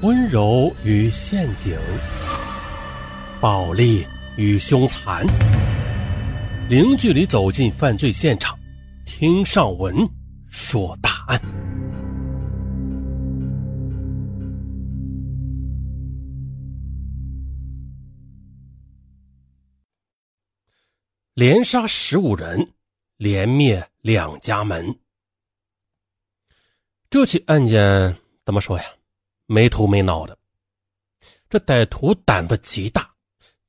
温柔与陷阱，暴力与凶残，零距离走进犯罪现场，听上文说大案。连杀十五人，连灭两家门。这起案件怎么说呀？没头没脑的，这歹徒胆子极大，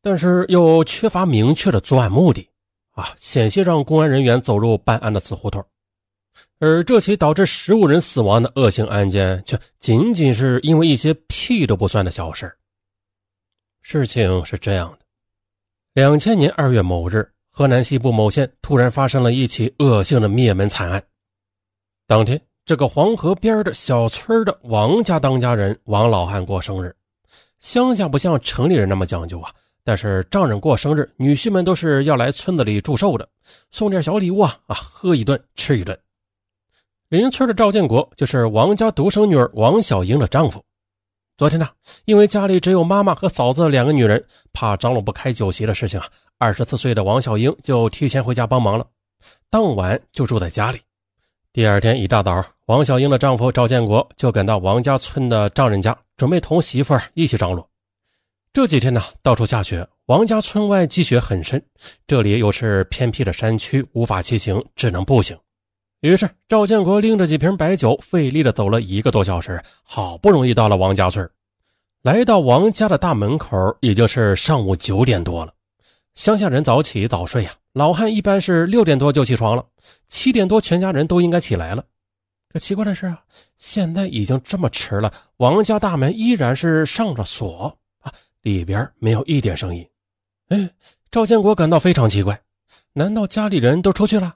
但是又缺乏明确的作案目的，啊，险些让公安人员走入办案的死胡同。而这起导致十五人死亡的恶性案件，却仅仅是因为一些屁都不算的小事事情是这样的：两千年二月某日，河南西部某县突然发生了一起恶性的灭门惨案。当天。这个黄河边的小村的王家当家人王老汉过生日，乡下不像城里人那么讲究啊。但是丈人过生日，女婿们都是要来村子里祝寿的，送点小礼物啊啊，喝一顿吃一顿。邻村的赵建国就是王家独生女儿王小英的丈夫。昨天呢，因为家里只有妈妈和嫂子两个女人，怕张罗不开酒席的事情啊，二十四岁的王小英就提前回家帮忙了，当晚就住在家里。第二天一大早，王小英的丈夫赵建国就赶到王家村的丈人家，准备同媳妇儿一起张罗。这几天呢，到处下雪，王家村外积雪很深，这里又是偏僻的山区，无法骑行，只能步行。于是赵建国拎着几瓶白酒，费力的走了一个多小时，好不容易到了王家村。来到王家的大门口，已经是上午九点多了。乡下人早起早睡呀，老汉一般是六点多就起床了，七点多全家人都应该起来了。可奇怪的是啊，现在已经这么迟了，王家大门依然是上着锁啊，里边没有一点声音。哎，赵建国感到非常奇怪，难道家里人都出去了？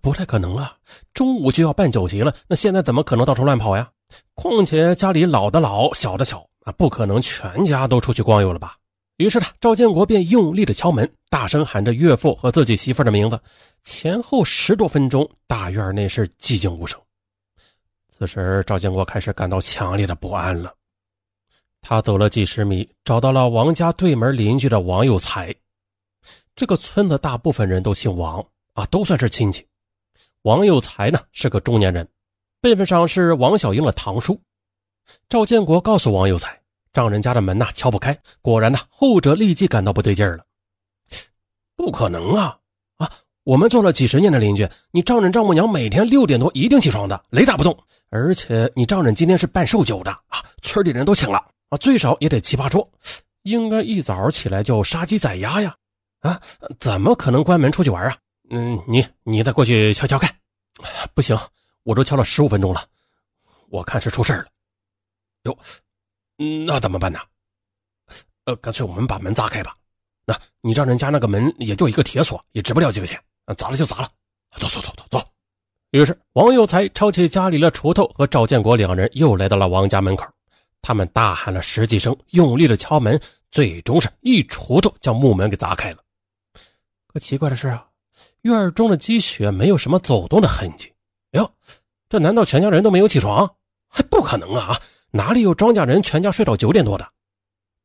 不太可能啊，中午就要办酒席了，那现在怎么可能到处乱跑呀？况且家里老的老，小的小啊，不可能全家都出去逛悠了吧？于是呢，赵建国便用力的敲门，大声喊着岳父和自己媳妇的名字。前后十多分钟，大院内是寂静无声。此时，赵建国开始感到强烈的不安了。他走了几十米，找到了王家对门邻居的王有才。这个村子大部分人都姓王啊，都算是亲戚。王有才呢是个中年人，辈分上是王小英的堂叔。赵建国告诉王有才。丈人家的门呐敲不开，果然呐，后者立即感到不对劲了。不可能啊啊！我们做了几十年的邻居，你丈人丈母娘每天六点多一定起床的，雷打不动。而且你丈人今天是办寿酒的啊，村里人都请了啊，最少也得七八桌，应该一早起来就杀鸡宰鸭呀啊！怎么可能关门出去玩啊？嗯，你你再过去敲敲看。不行，我都敲了十五分钟了，我看是出事了。哟。那怎么办呢？呃，干脆我们把门砸开吧。那你丈人家那个门也就一个铁锁，也值不了几个钱。砸了就砸了，走走走走走。于是王有才抄起家里的锄头，和赵建国两人又来到了王家门口。他们大喊了十几声，用力的敲门，最终是一锄头将木门给砸开了。可奇怪的是啊，院中的积雪没有什么走动的痕迹。哟，这难道全家人都没有起床？还不可能啊！哪里有庄稼人全家睡到九点多的？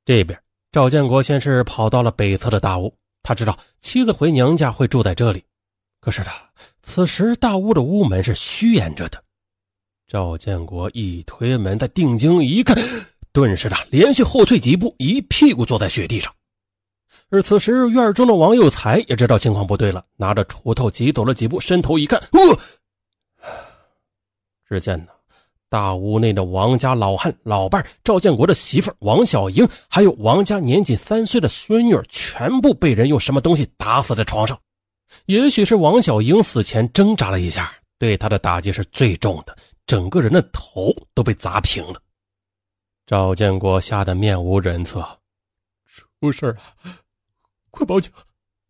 这边赵建国先是跑到了北侧的大屋，他知道妻子回娘家会住在这里。可是呢此时大屋的屋门是虚掩着的。赵建国一推门，他定睛一看，顿时的连续后退几步，一屁股坐在雪地上。而此时院中的王有才也知道情况不对了，拿着锄头急走了几步，伸头一看，只见呢。大屋内的王家老汉、老伴赵建国的媳妇王小英，还有王家年仅三岁的孙女，全部被人用什么东西打死在床上。也许是王小英死前挣扎了一下，对他的打击是最重的，整个人的头都被砸平了。赵建国吓得面无人色，出事了，快报警，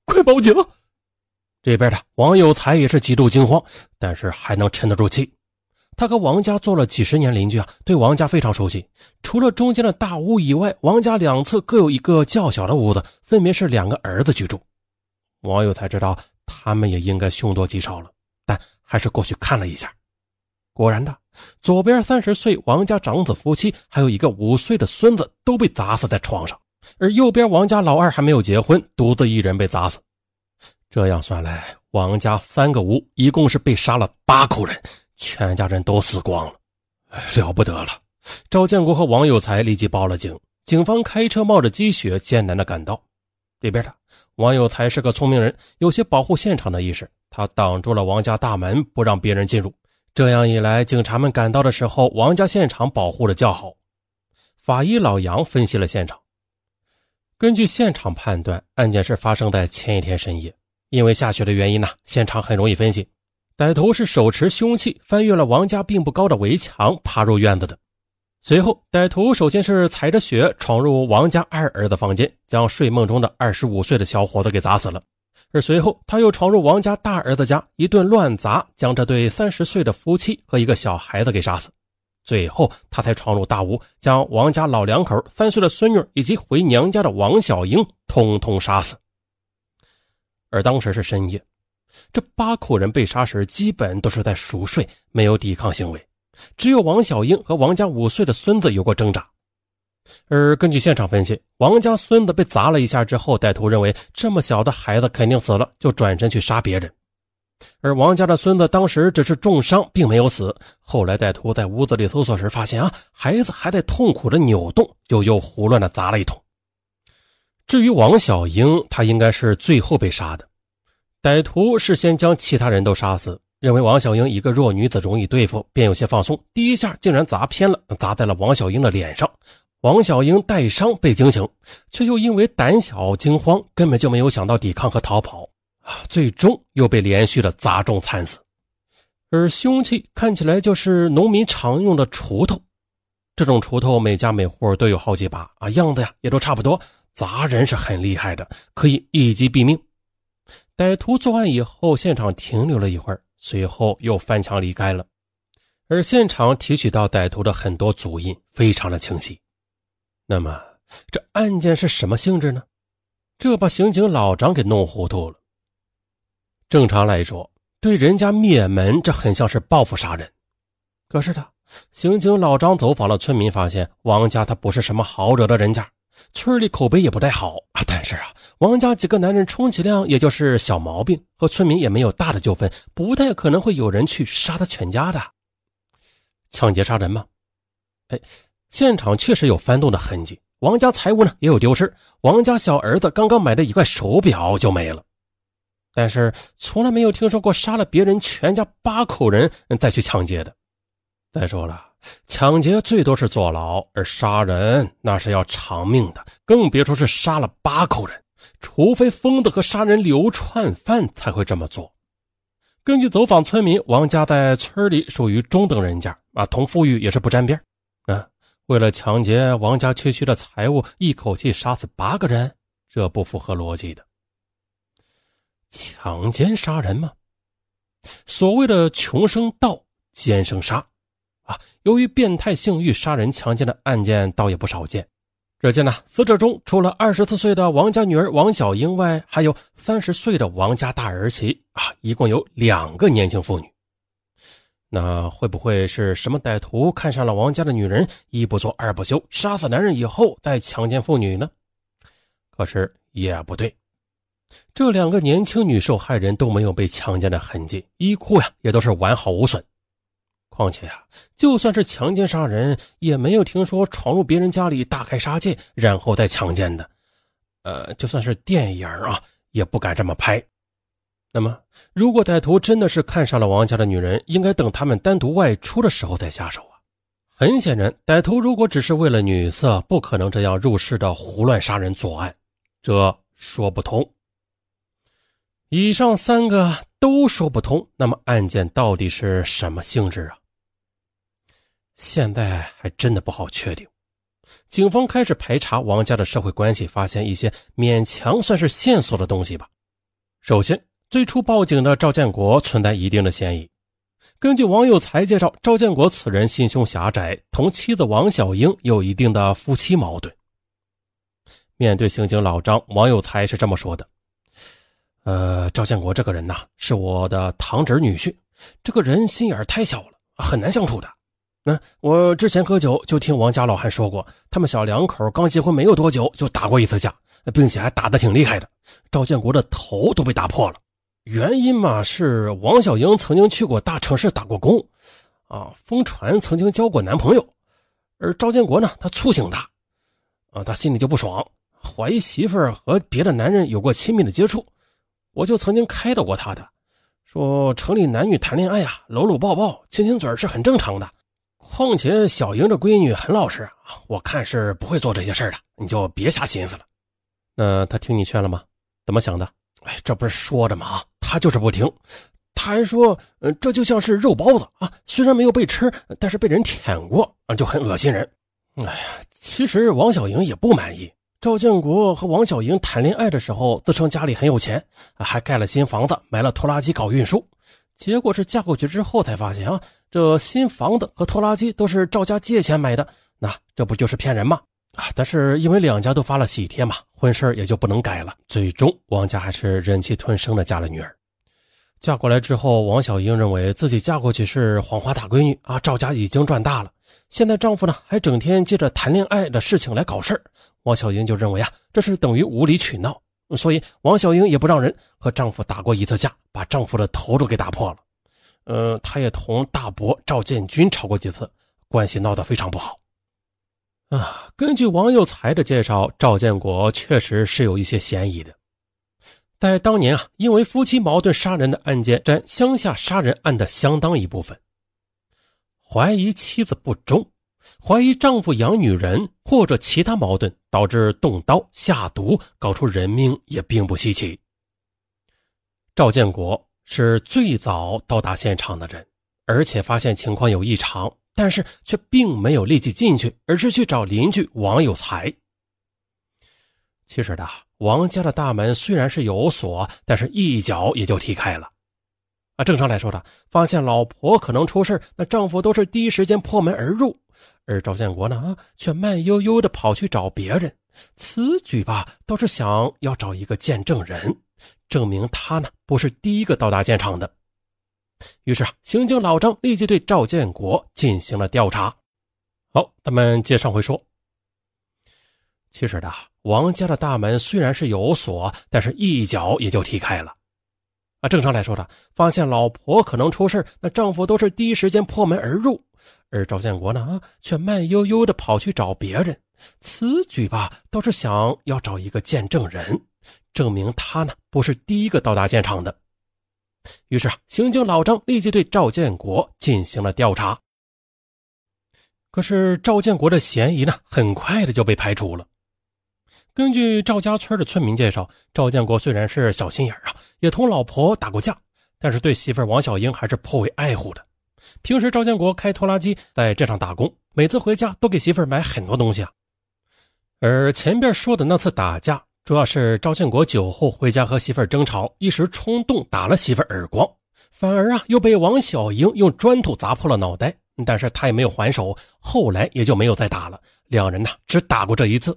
快报警！这边的王有才也是极度惊慌，但是还能沉得住气。他和王家做了几十年邻居啊，对王家非常熟悉。除了中间的大屋以外，王家两侧各有一个较小的屋子，分别是两个儿子居住。王友才知道他们也应该凶多吉少了，但还是过去看了一下。果然的，左边三十岁王家长子夫妻，还有一个五岁的孙子都被砸死在床上，而右边王家老二还没有结婚，独自一人被砸死。这样算来，王家三个屋一共是被杀了八口人，全家人都死光了，了不得了！赵建国和王有才立即报了警，警方开车冒着积雪艰难的赶到。这边的王有才是个聪明人，有些保护现场的意识，他挡住了王家大门，不让别人进入。这样一来，警察们赶到的时候，王家现场保护的较好。法医老杨分析了现场，根据现场判断，案件是发生在前一天深夜。因为下雪的原因呢，现场很容易分析，歹徒是手持凶器翻越了王家并不高的围墙，爬入院子的。随后，歹徒首先是踩着雪闯入王家二儿子房间，将睡梦中的二十五岁的小伙子给砸死了。而随后，他又闯入王家大儿子家，一顿乱砸，将这对三十岁的夫妻和一个小孩子给杀死。最后，他才闯入大屋，将王家老两口、三岁的孙女以及回娘家的王小英通通杀死。而当时是深夜，这八口人被杀时基本都是在熟睡，没有抵抗行为。只有王小英和王家五岁的孙子有过挣扎，而根据现场分析，王家孙子被砸了一下之后，歹徒认为这么小的孩子肯定死了，就转身去杀别人。而王家的孙子当时只是重伤，并没有死。后来歹徒在屋子里搜索时发现，啊，孩子还在痛苦的扭动，就又胡乱的砸了一通。至于王小英，她应该是最后被杀的，歹徒事先将其他人都杀死。认为王小英一个弱女子容易对付，便有些放松。第一下竟然砸偏了，砸在了王小英的脸上。王小英带伤被惊醒，却又因为胆小惊慌，根本就没有想到抵抗和逃跑啊！最终又被连续的砸中惨死。而凶器看起来就是农民常用的锄头，这种锄头每家每户都有好几把啊，样子呀也都差不多。砸人是很厉害的，可以一击毙命。歹徒作案以后，现场停留了一会儿。随后又翻墙离开了，而现场提取到歹徒的很多足印，非常的清晰。那么这案件是什么性质呢？这把刑警老张给弄糊涂了。正常来说，对人家灭门，这很像是报复杀人。可是他，刑警老张走访了村民，发现王家他不是什么好惹的人家。村里口碑也不太好啊，但是啊，王家几个男人充其量也就是小毛病，和村民也没有大的纠纷，不太可能会有人去杀他全家的。抢劫杀人吗？哎，现场确实有翻动的痕迹，王家财物呢也有丢失，王家小儿子刚刚买的一块手表就没了，但是从来没有听说过杀了别人全家八口人再去抢劫的。再说了。抢劫最多是坐牢，而杀人那是要偿命的，更别说是杀了八口人。除非疯子和杀人流窜犯才会这么做。根据走访村民，王家在村里属于中等人家啊，同富裕也是不沾边啊。为了抢劫王家区区的财物，一口气杀死八个人，这不符合逻辑的。强奸杀人吗？所谓的穷生盗，奸生杀。啊，由于变态性欲杀人强奸的案件倒也不少见。只见呢，死者中除了二十四岁的王家女儿王小英外，还有三十岁的王家大儿媳啊，一共有两个年轻妇女。那会不会是什么歹徒看上了王家的女人，一不做二不休，杀死男人以后再强奸妇女呢？可是也不对，这两个年轻女受害人都没有被强奸的痕迹，衣裤呀也都是完好无损。况且呀，就算是强奸杀人，也没有听说闯入别人家里大开杀戒，然后再强奸的。呃，就算是电影啊，也不敢这么拍。那么，如果歹徒真的是看上了王家的女人，应该等他们单独外出的时候再下手啊。很显然，歹徒如果只是为了女色，不可能这样入室的胡乱杀人作案，这说不通。以上三个都说不通，那么案件到底是什么性质啊？现在还真的不好确定。警方开始排查王家的社会关系，发现一些勉强算是线索的东西吧。首先，最初报警的赵建国存在一定的嫌疑。根据王有才介绍，赵建国此人心胸狭窄，同妻子王小英有一定的夫妻矛盾。面对刑警老张，王有才是这么说的：“呃，赵建国这个人呐，是我的堂侄女婿，这个人心眼太小了，很难相处的。”那我之前喝酒就听王家老汉说过，他们小两口刚结婚没有多久就打过一次架，并且还打得挺厉害的，赵建国的头都被打破了。原因嘛是王小英曾经去过大城市打过工，啊，疯传曾经交过男朋友，而赵建国呢，他醋性大，啊，他心里就不爽，怀疑媳妇儿和别的男人有过亲密的接触。我就曾经开导过他的，说城里男女谈恋爱啊，搂搂抱抱、亲亲嘴是很正常的。况且小莹这闺女很老实啊，我看是不会做这些事的，你就别瞎心思了。那他听你劝了吗？怎么想的？哎，这不是说着吗？他就是不听，他还说，嗯，这就像是肉包子啊，虽然没有被吃，但是被人舔过啊，就很恶心人。哎呀，其实王小莹也不满意。赵建国和王小莹谈恋爱的时候，自称家里很有钱，还盖了新房子，买了拖拉机搞运输。结果是嫁过去之后才发现啊，这新房子和拖拉机都是赵家借钱买的，那这不就是骗人吗？啊！但是因为两家都发了喜帖嘛，婚事也就不能改了。最终，王家还是忍气吞声的嫁了女儿。嫁过来之后，王小英认为自己嫁过去是黄花大闺女啊，赵家已经赚大了。现在丈夫呢，还整天借着谈恋爱的事情来搞事儿，王小英就认为啊，这是等于无理取闹。所以，王小英也不让人和丈夫打过一次架，把丈夫的头都给打破了。呃，他也同大伯赵建军吵过几次，关系闹得非常不好。啊，根据王有才的介绍，赵建国确实是有一些嫌疑的。在当年啊，因为夫妻矛盾杀人的案件占乡下杀人案的相当一部分，怀疑妻子不忠。怀疑丈夫养女人或者其他矛盾导致动刀下毒搞出人命也并不稀奇。赵建国是最早到达现场的人，而且发现情况有异常，但是却并没有立即进去，而是去找邻居王有才。其实的，王家的大门虽然是有锁，但是一脚也就踢开了。啊，正常来说的，发现老婆可能出事那丈夫都是第一时间破门而入。而赵建国呢，啊，却慢悠悠的跑去找别人，此举吧，倒是想要找一个见证人，证明他呢不是第一个到达现场的。于是啊，刑警老张立即对赵建国进行了调查。好，咱们接上回说，其实的王家的大门虽然是有锁，但是一脚也就踢开了。啊，正常来说的，发现老婆可能出事那丈夫都是第一时间破门而入。而赵建国呢，啊，却慢悠悠的跑去找别人，此举吧，倒是想要找一个见证人，证明他呢不是第一个到达现场的。于是啊，刑警老张立即对赵建国进行了调查。可是赵建国的嫌疑呢，很快的就被排除了。根据赵家村的村民介绍，赵建国虽然是小心眼啊，也同老婆打过架，但是对媳妇王小英还是颇为爱护的。平时赵建国开拖拉机在镇上打工，每次回家都给媳妇买很多东西啊。而前边说的那次打架，主要是赵建国酒后回家和媳妇争吵，一时冲动打了媳妇耳光，反而啊又被王小英用砖头砸破了脑袋，但是他也没有还手，后来也就没有再打了。两人呢只打过这一次，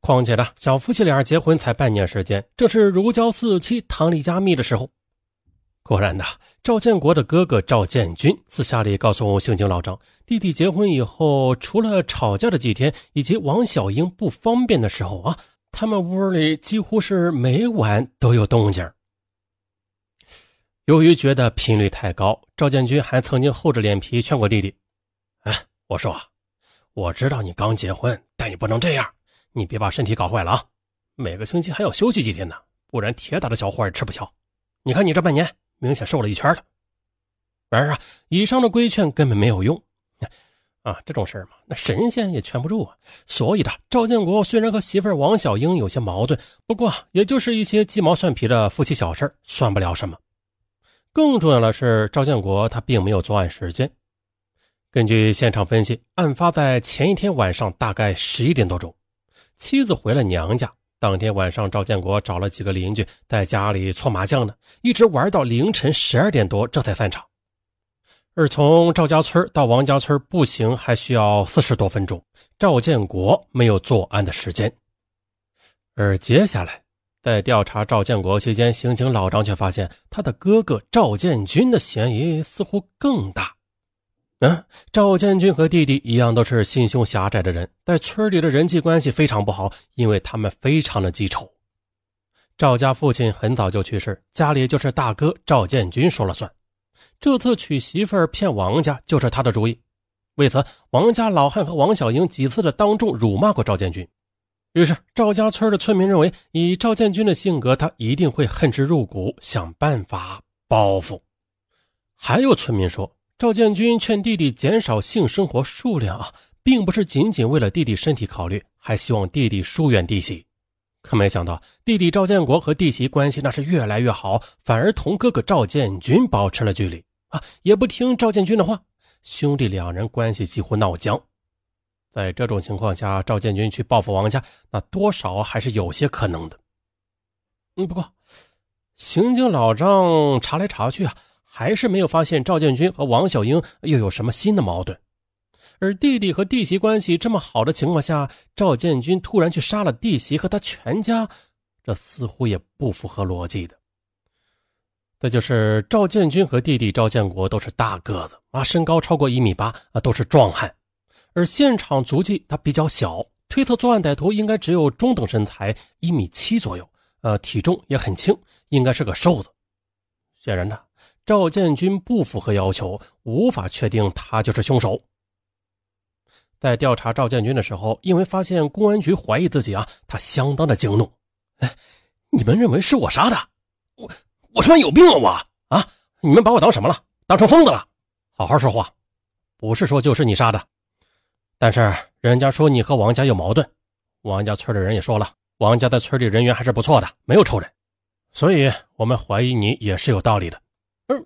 况且呢小夫妻俩结婚才半年时间，正是如胶似漆、糖里加蜜的时候。果然的，赵建国的哥哥赵建军私下里告诉刑警老张，弟弟结婚以后，除了吵架的几天，以及王小英不方便的时候啊，他们屋里几乎是每晚都有动静。由于觉得频率太高，赵建军还曾经厚着脸皮劝过弟弟：“哎，我说，我知道你刚结婚，但也不能这样，你别把身体搞坏了啊！每个星期还要休息几天呢，不然铁打的小伙也吃不消。你看你这半年。”明显瘦了一圈了，然而啊，以上的规劝根本没有用。啊，这种事儿嘛，那神仙也劝不住啊。所以的赵建国虽然和媳妇王小英有些矛盾，不过也就是一些鸡毛蒜皮的夫妻小事儿算不了什么。更重要的是，赵建国他并没有作案时间。根据现场分析，案发在前一天晚上大概十一点多钟，妻子回了娘家。当天晚上，赵建国找了几个邻居在家里搓麻将呢，一直玩到凌晨十二点多，这才散场。而从赵家村到王家村步行还需要四十多分钟，赵建国没有作案的时间。而接下来，在调查赵建国期间，刑警老张却发现他的哥哥赵建军的嫌疑似乎更大。嗯，赵建军和弟弟一样，都是心胸狭窄的人，在村里的人际关系非常不好，因为他们非常的记仇。赵家父亲很早就去世，家里就是大哥赵建军说了算。这次娶媳妇儿骗王家就是他的主意。为此，王家老汉和王小英几次的当众辱骂过赵建军。于是，赵家村的村民认为，以赵建军的性格，他一定会恨之入骨，想办法报复。还有村民说。赵建军劝弟弟减少性生活数量啊，并不是仅仅为了弟弟身体考虑，还希望弟弟疏远弟媳。可没想到，弟弟赵建国和弟媳关系那是越来越好，反而同哥哥赵建军保持了距离啊，也不听赵建军的话，兄弟两人关系几乎闹僵。在这种情况下，赵建军去报复王家，那多少还是有些可能的。嗯，不过刑警老张查来查去啊。还是没有发现赵建军和王小英又有什么新的矛盾，而弟弟和弟媳关系这么好的情况下，赵建军突然去杀了弟媳和他全家，这似乎也不符合逻辑的。再就是赵建军和弟弟赵建国都是大个子啊，身高超过一米八啊，都是壮汉，而现场足迹他比较小，推测作案歹徒应该只有中等身材，一米七左右，呃，体重也很轻，应该是个瘦子。显然呢。赵建军不符合要求，无法确定他就是凶手。在调查赵建军的时候，因为发现公安局怀疑自己啊，他相当的惊怒。哎，你们认为是我杀的？我我他妈有病啊我啊！你们把我当什么了？当成疯子了？好好说话，不是说就是你杀的。但是人家说你和王家有矛盾，王家村的人也说了，王家在村里人缘还是不错的，没有仇人，所以我们怀疑你也是有道理的。而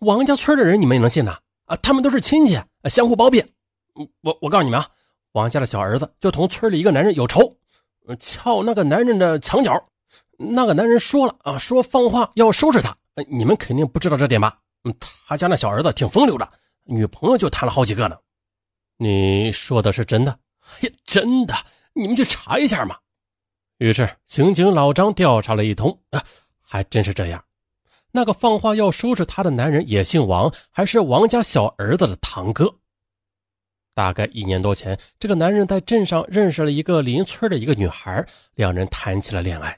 王家村的人，你们也能信呐？啊，他们都是亲戚，相互包庇。我我告诉你们啊，王家的小儿子就同村里一个男人有仇，撬那个男人的墙角。那个男人说了啊，说放话要收拾他。你们肯定不知道这点吧？嗯，他家那小儿子挺风流的，女朋友就谈了好几个呢。你说的是真的？嘿，真的，你们去查一下嘛。于是刑警老张调查了一通，啊，还真是这样。那个放话要收拾他的男人也姓王，还是王家小儿子的堂哥。大概一年多前，这个男人在镇上认识了一个邻村的一个女孩，两人谈起了恋爱。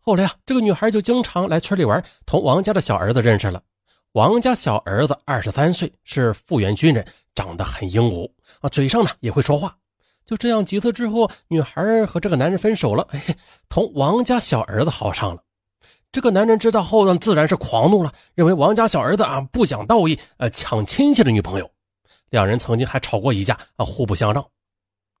后来啊，这个女孩就经常来村里玩，同王家的小儿子认识了。王家小儿子二十三岁，是复员军人，长得很英武啊，嘴上呢也会说话。就这样几次之后，女孩和这个男人分手了，哎，同王家小儿子好上了。这个男人知道后呢，自然是狂怒了，认为王家小儿子啊不讲道义，呃抢亲戚的女朋友。两人曾经还吵过一架啊，互不相让。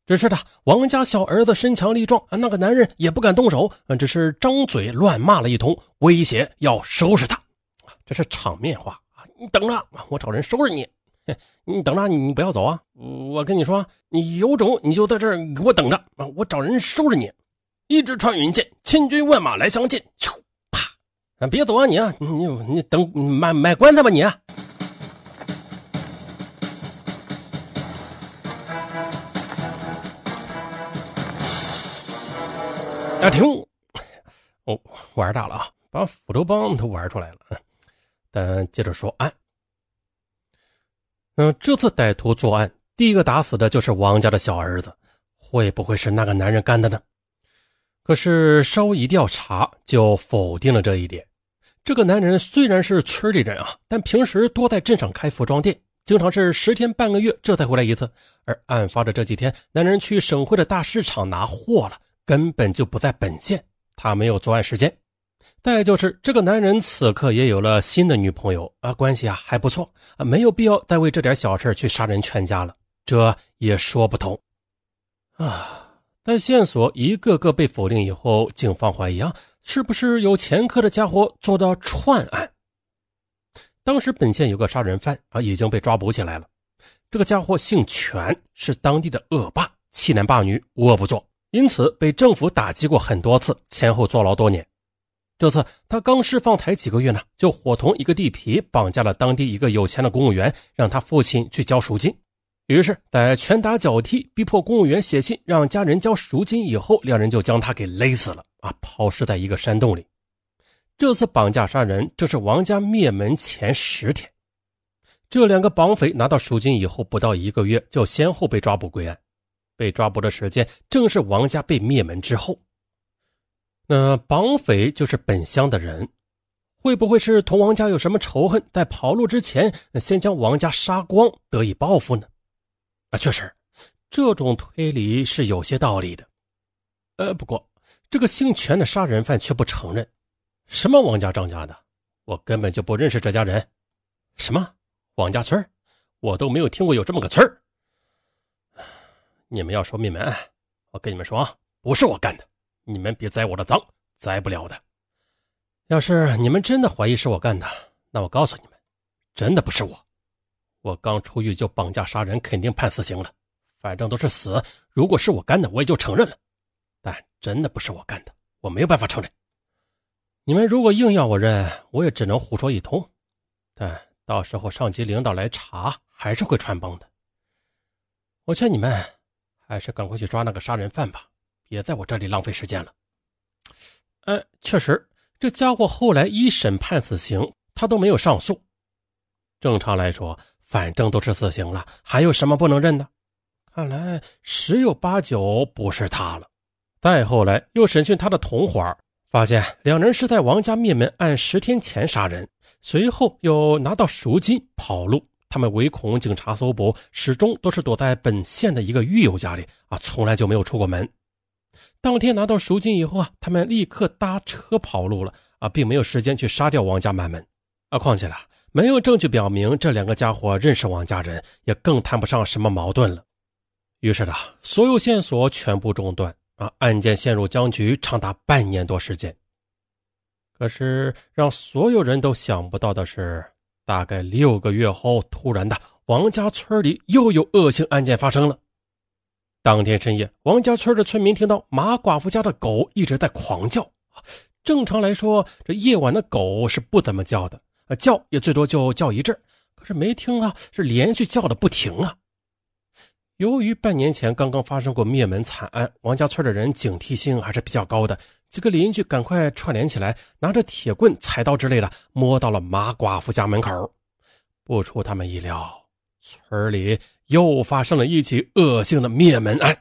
只是的，王家小儿子身强力壮啊，那个男人也不敢动手，只是张嘴乱骂了一通，威胁要收拾他。这是场面话啊！你等着，我找人收拾你。你等着，你不要走啊！我跟你说，你有种你就在这儿给我等着啊！我找人收拾你。一支穿云箭，千军万马来相见。啊，别走啊你啊，你你等买买棺材吧你。停！哦，玩大了啊，把斧头帮都玩出来了。但接着说案。嗯，这次歹徒作案，第一个打死的就是王家的小儿子，会不会是那个男人干的呢？可是稍微一调查，就否定了这一点。这个男人虽然是村里人啊，但平时多在镇上开服装店，经常是十天半个月这才回来一次。而案发的这几天，男人去省会的大市场拿货了，根本就不在本县，他没有作案时间。再就是这个男人此刻也有了新的女朋友啊，关系啊还不错啊，没有必要再为这点小事去杀人全家了，这也说不通啊。但线索一个个被否定以后，警方怀疑啊，是不是有前科的家伙做的串案？当时本县有个杀人犯啊，已经被抓捕起来了。这个家伙姓全，是当地的恶霸，欺男霸女，无恶不作，因此被政府打击过很多次，前后坐牢多年。这次他刚释放才几个月呢，就伙同一个地痞绑架了当地一个有钱的公务员，让他父亲去交赎金。于是，在拳打脚踢、逼迫公务员写信让家人交赎金以后，两人就将他给勒死了啊！抛尸在一个山洞里。这次绑架杀人，这是王家灭门前十天。这两个绑匪拿到赎金以后，不到一个月就先后被抓捕归案。被抓捕的时间正是王家被灭门之后。那绑匪就是本乡的人，会不会是同王家有什么仇恨，在跑路之前先将王家杀光，得以报复呢？啊，确实，这种推理是有些道理的。呃，不过这个姓权的杀人犯却不承认。什么王家、张家的，我根本就不认识这家人。什么王家村我都没有听过有这么个村你们要说灭门案，我跟你们说啊，不是我干的。你们别栽我的赃，栽不了的。要是你们真的怀疑是我干的，那我告诉你们，真的不是我。我刚出狱就绑架杀人，肯定判死刑了。反正都是死，如果是我干的，我也就承认了。但真的不是我干的，我没有办法承认。你们如果硬要我认，我也只能胡说一通。但到时候上级领导来查，还是会穿帮的。我劝你们。还是赶快去抓那个杀人犯吧，别在我这里浪费时间了。哎，确实，这家伙后来一审判死刑，他都没有上诉。正常来说，反正都是死刑了，还有什么不能认的？看来十有八九不是他了。再后来又审讯他的同伙，发现两人是在王家灭门案十天前杀人，随后又拿到赎金跑路。他们唯恐警察搜捕，始终都是躲在本县的一个狱友家里啊，从来就没有出过门。当天拿到赎金以后啊，他们立刻搭车跑路了啊，并没有时间去杀掉王家满门啊。况且了，没有证据表明这两个家伙认识王家人，也更谈不上什么矛盾了。于是呢，所有线索全部中断啊，案件陷入僵局长达半年多时间。可是让所有人都想不到的是。大概六个月后，突然的，王家村里又有恶性案件发生了。当天深夜，王家村的村民听到马寡妇家的狗一直在狂叫。正常来说，这夜晚的狗是不怎么叫的，叫也最多就叫一阵可是没听啊，是连续叫的不停啊。由于半年前刚刚发生过灭门惨案，王家村的人警惕性还是比较高的。几个邻居赶快串联起来，拿着铁棍、菜刀之类的，摸到了马寡妇家门口。不出他们意料，村里又发生了一起恶性的灭门案。